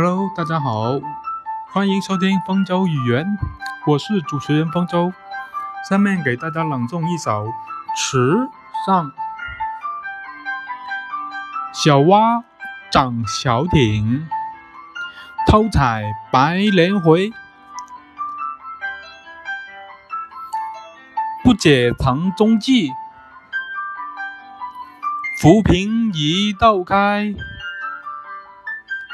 Hello，大家好，欢迎收听《方舟语言》，我是主持人方舟。下面给大家朗诵一首《池上》。小蛙长小艇，偷采白莲回。不解藏踪迹，浮萍一道开。